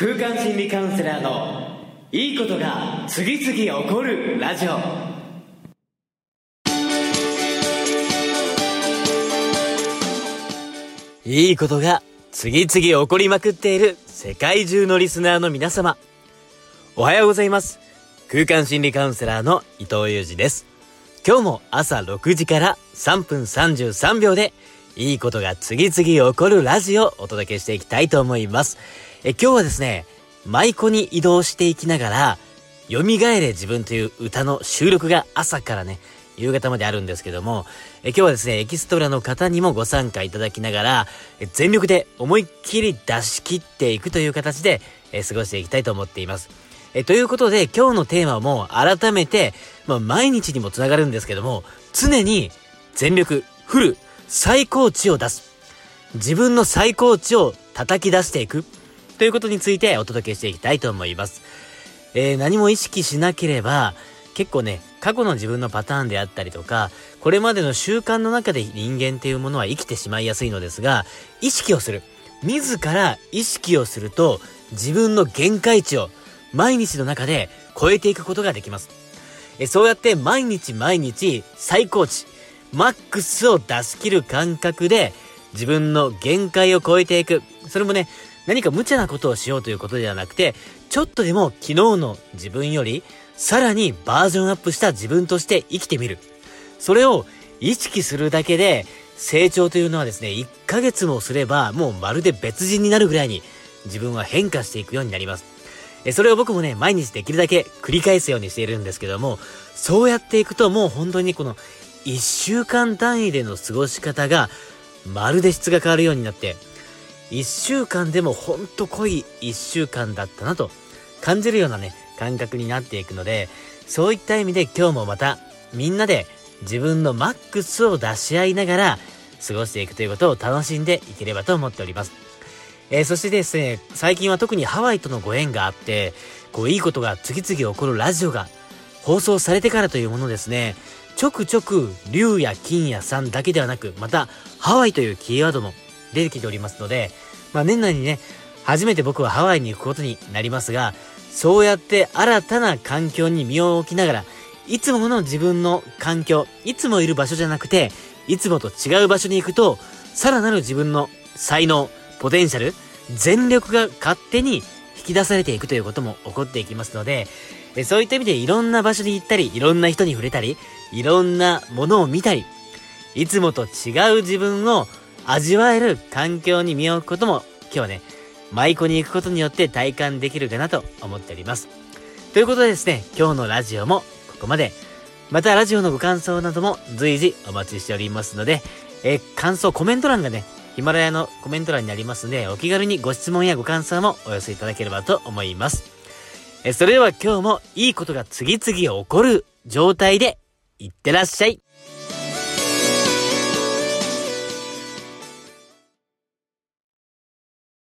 空間心理カウンセラーのいいことが次々起こるラジオいいことが次々起こりまくっている世界中のリスナーの皆様。おはようございます。空間心理カウンセラーの伊藤裕二です。今日も朝6時から3分33秒でいいことが次々起こるラジオをお届けしていきたいと思います。え今日はですね、舞妓に移動していきながら、蘇れ自分という歌の収録が朝からね、夕方まであるんですけども、え今日はですね、エキストラの方にもご参加いただきながら、え全力で思いっきり出し切っていくという形で、え過ごしていきたいと思っています。えということで、今日のテーマも改めて、まあ、毎日にもつながるんですけども、常に全力、フル、最高値を出す。自分の最高値を叩き出していく。ということについてお届けしていきたいと思います。えー、何も意識しなければ、結構ね、過去の自分のパターンであったりとか、これまでの習慣の中で人間っていうものは生きてしまいやすいのですが、意識をする。自ら意識をすると、自分の限界値を毎日の中で超えていくことができます。えそうやって毎日毎日最高値、マックスを出し切る感覚で自分の限界を超えていく。それもね、何か無茶なことをしようということではなくて、ちょっとでも昨日の自分よりさらにバージョンアップした自分として生きてみる。それを意識するだけで成長というのはですね、1ヶ月もすればもうまるで別人になるぐらいに自分は変化していくようになります。えそれを僕もね、毎日できるだけ繰り返すようにしているんですけども、そうやっていくともう本当にこの1週間単位での過ごし方がまるで質が変わるようになって、1週間でもほんと濃い1週間だったなと感じるようなね、感覚になっていくので、そういった意味で今日もまたみんなで自分のマックスを出し合いながら過ごしていくということを楽しんでいければと思っております。えー、そしてですね、最近は特にハワイとのご縁があって、こういいことが次々起こるラジオが放送されてからというものですね、ちょくちょく竜や金やさんだけではなく、またハワイというキーワードも出てきておりますので、まあ年内にね、初めて僕はハワイに行くことになりますが、そうやって新たな環境に身を置きながら、いつもの自分の環境、いつもいる場所じゃなくて、いつもと違う場所に行くと、さらなる自分の才能、ポテンシャル、全力が勝手に引き出されていくということも起こっていきますので、そういった意味でいろんな場所に行ったり、いろんな人に触れたり、いろんなものを見たり、いつもと違う自分を味わえる環境に身を置くことも、今日はね、舞妓に行くことによって体感できるかなと思っております。ということでですね、今日のラジオもここまで。またラジオのご感想なども随時お待ちしておりますので、え感想、コメント欄がね、ヒマラヤのコメント欄にありますので、お気軽にご質問やご感想もお寄せいただければと思います。えそれでは今日もいいことが次々起こる状態で、いってらっしゃい。